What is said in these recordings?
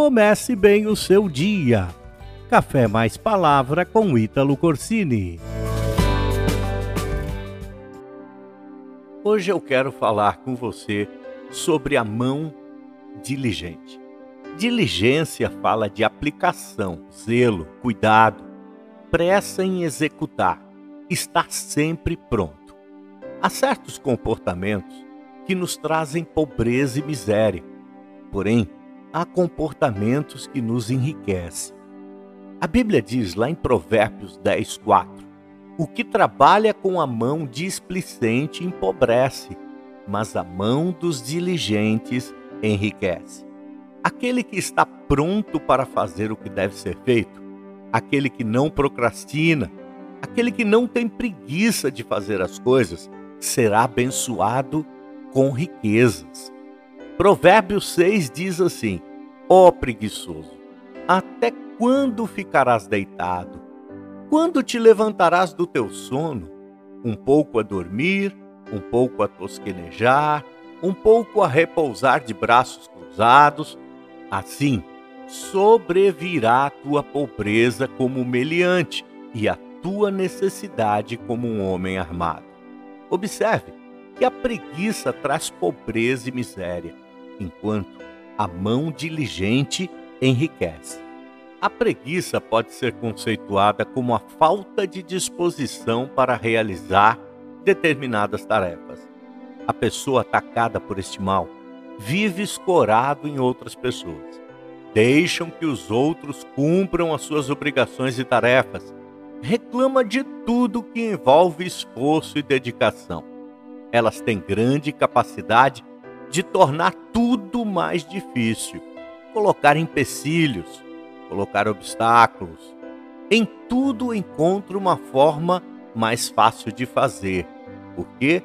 comece bem o seu dia. Café mais palavra com Ítalo Corsini. Hoje eu quero falar com você sobre a mão diligente. Diligência fala de aplicação, zelo, cuidado, pressa em executar, estar sempre pronto. Há certos comportamentos que nos trazem pobreza e miséria, porém, há comportamentos que nos enriquecem. A Bíblia diz lá em Provérbios 10, 4: O que trabalha com a mão displicente empobrece, mas a mão dos diligentes enriquece. Aquele que está pronto para fazer o que deve ser feito, aquele que não procrastina, aquele que não tem preguiça de fazer as coisas, será abençoado com riquezas. Provérbios 6 diz assim: Ó oh, preguiçoso, até quando ficarás deitado? Quando te levantarás do teu sono? Um pouco a dormir, um pouco a tosquenejar, um pouco a repousar de braços cruzados. Assim, sobrevirá a tua pobreza como meliante e a tua necessidade como um homem armado. Observe que a preguiça traz pobreza e miséria, enquanto a mão diligente enriquece. A preguiça pode ser conceituada como a falta de disposição para realizar determinadas tarefas. A pessoa atacada por este mal vive escorado em outras pessoas. Deixam que os outros cumpram as suas obrigações e tarefas. Reclama de tudo que envolve esforço e dedicação. Elas têm grande capacidade de tornar tudo mais difícil, colocar empecilhos, colocar obstáculos. Em tudo encontra uma forma mais fácil de fazer. Por quê?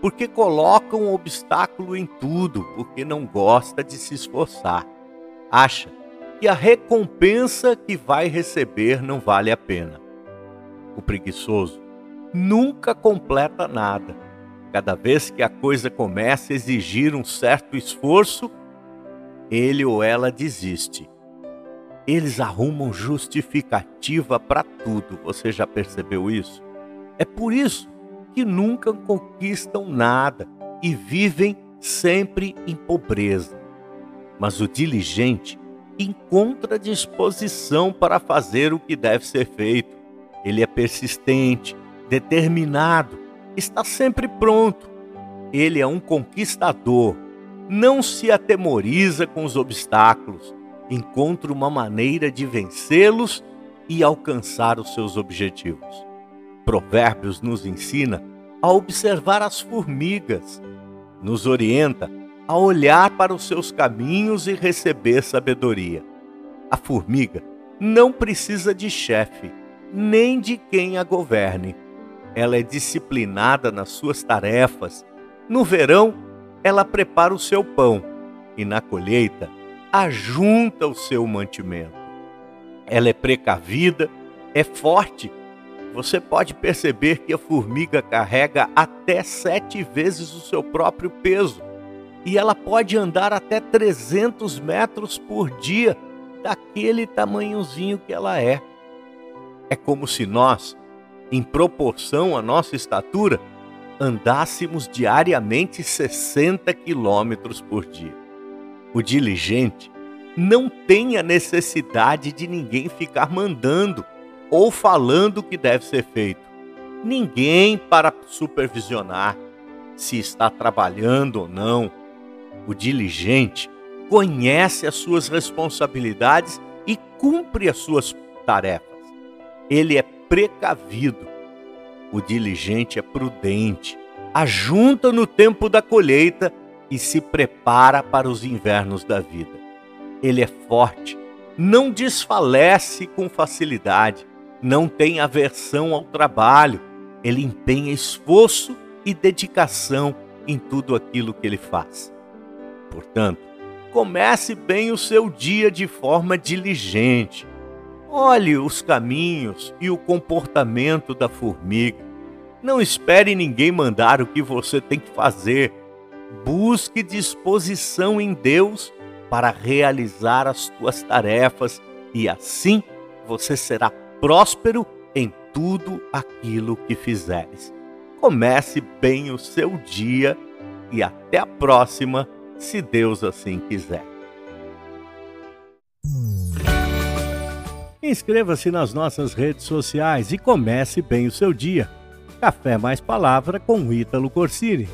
Porque coloca um obstáculo em tudo, porque não gosta de se esforçar. Acha que a recompensa que vai receber não vale a pena. O preguiçoso nunca completa nada Cada vez que a coisa começa a exigir um certo esforço, ele ou ela desiste. Eles arrumam justificativa para tudo, você já percebeu isso? É por isso que nunca conquistam nada e vivem sempre em pobreza. Mas o diligente encontra disposição para fazer o que deve ser feito. Ele é persistente, determinado está sempre pronto. Ele é um conquistador. Não se atemoriza com os obstáculos, encontra uma maneira de vencê-los e alcançar os seus objetivos. Provérbios nos ensina a observar as formigas, nos orienta a olhar para os seus caminhos e receber sabedoria. A formiga não precisa de chefe, nem de quem a governe ela é disciplinada nas suas tarefas. No verão, ela prepara o seu pão e na colheita, ajunta o seu mantimento. Ela é precavida, é forte. Você pode perceber que a formiga carrega até sete vezes o seu próprio peso e ela pode andar até 300 metros por dia, daquele tamanhozinho que ela é. É como se nós em proporção à nossa estatura, andássemos diariamente 60 quilômetros por dia. O diligente não tem a necessidade de ninguém ficar mandando ou falando o que deve ser feito. Ninguém para supervisionar se está trabalhando ou não. O diligente conhece as suas responsabilidades e cumpre as suas tarefas. Ele é precavido. O diligente é prudente, ajunta no tempo da colheita e se prepara para os invernos da vida. Ele é forte, não desfalece com facilidade, não tem aversão ao trabalho, ele empenha esforço e dedicação em tudo aquilo que ele faz. Portanto, comece bem o seu dia de forma diligente, Olhe os caminhos e o comportamento da formiga. Não espere ninguém mandar o que você tem que fazer. Busque disposição em Deus para realizar as tuas tarefas e assim você será próspero em tudo aquilo que fizeres. Comece bem o seu dia e até a próxima, se Deus assim quiser. Inscreva-se nas nossas redes sociais e comece bem o seu dia. Café mais Palavra com Ítalo Corsini.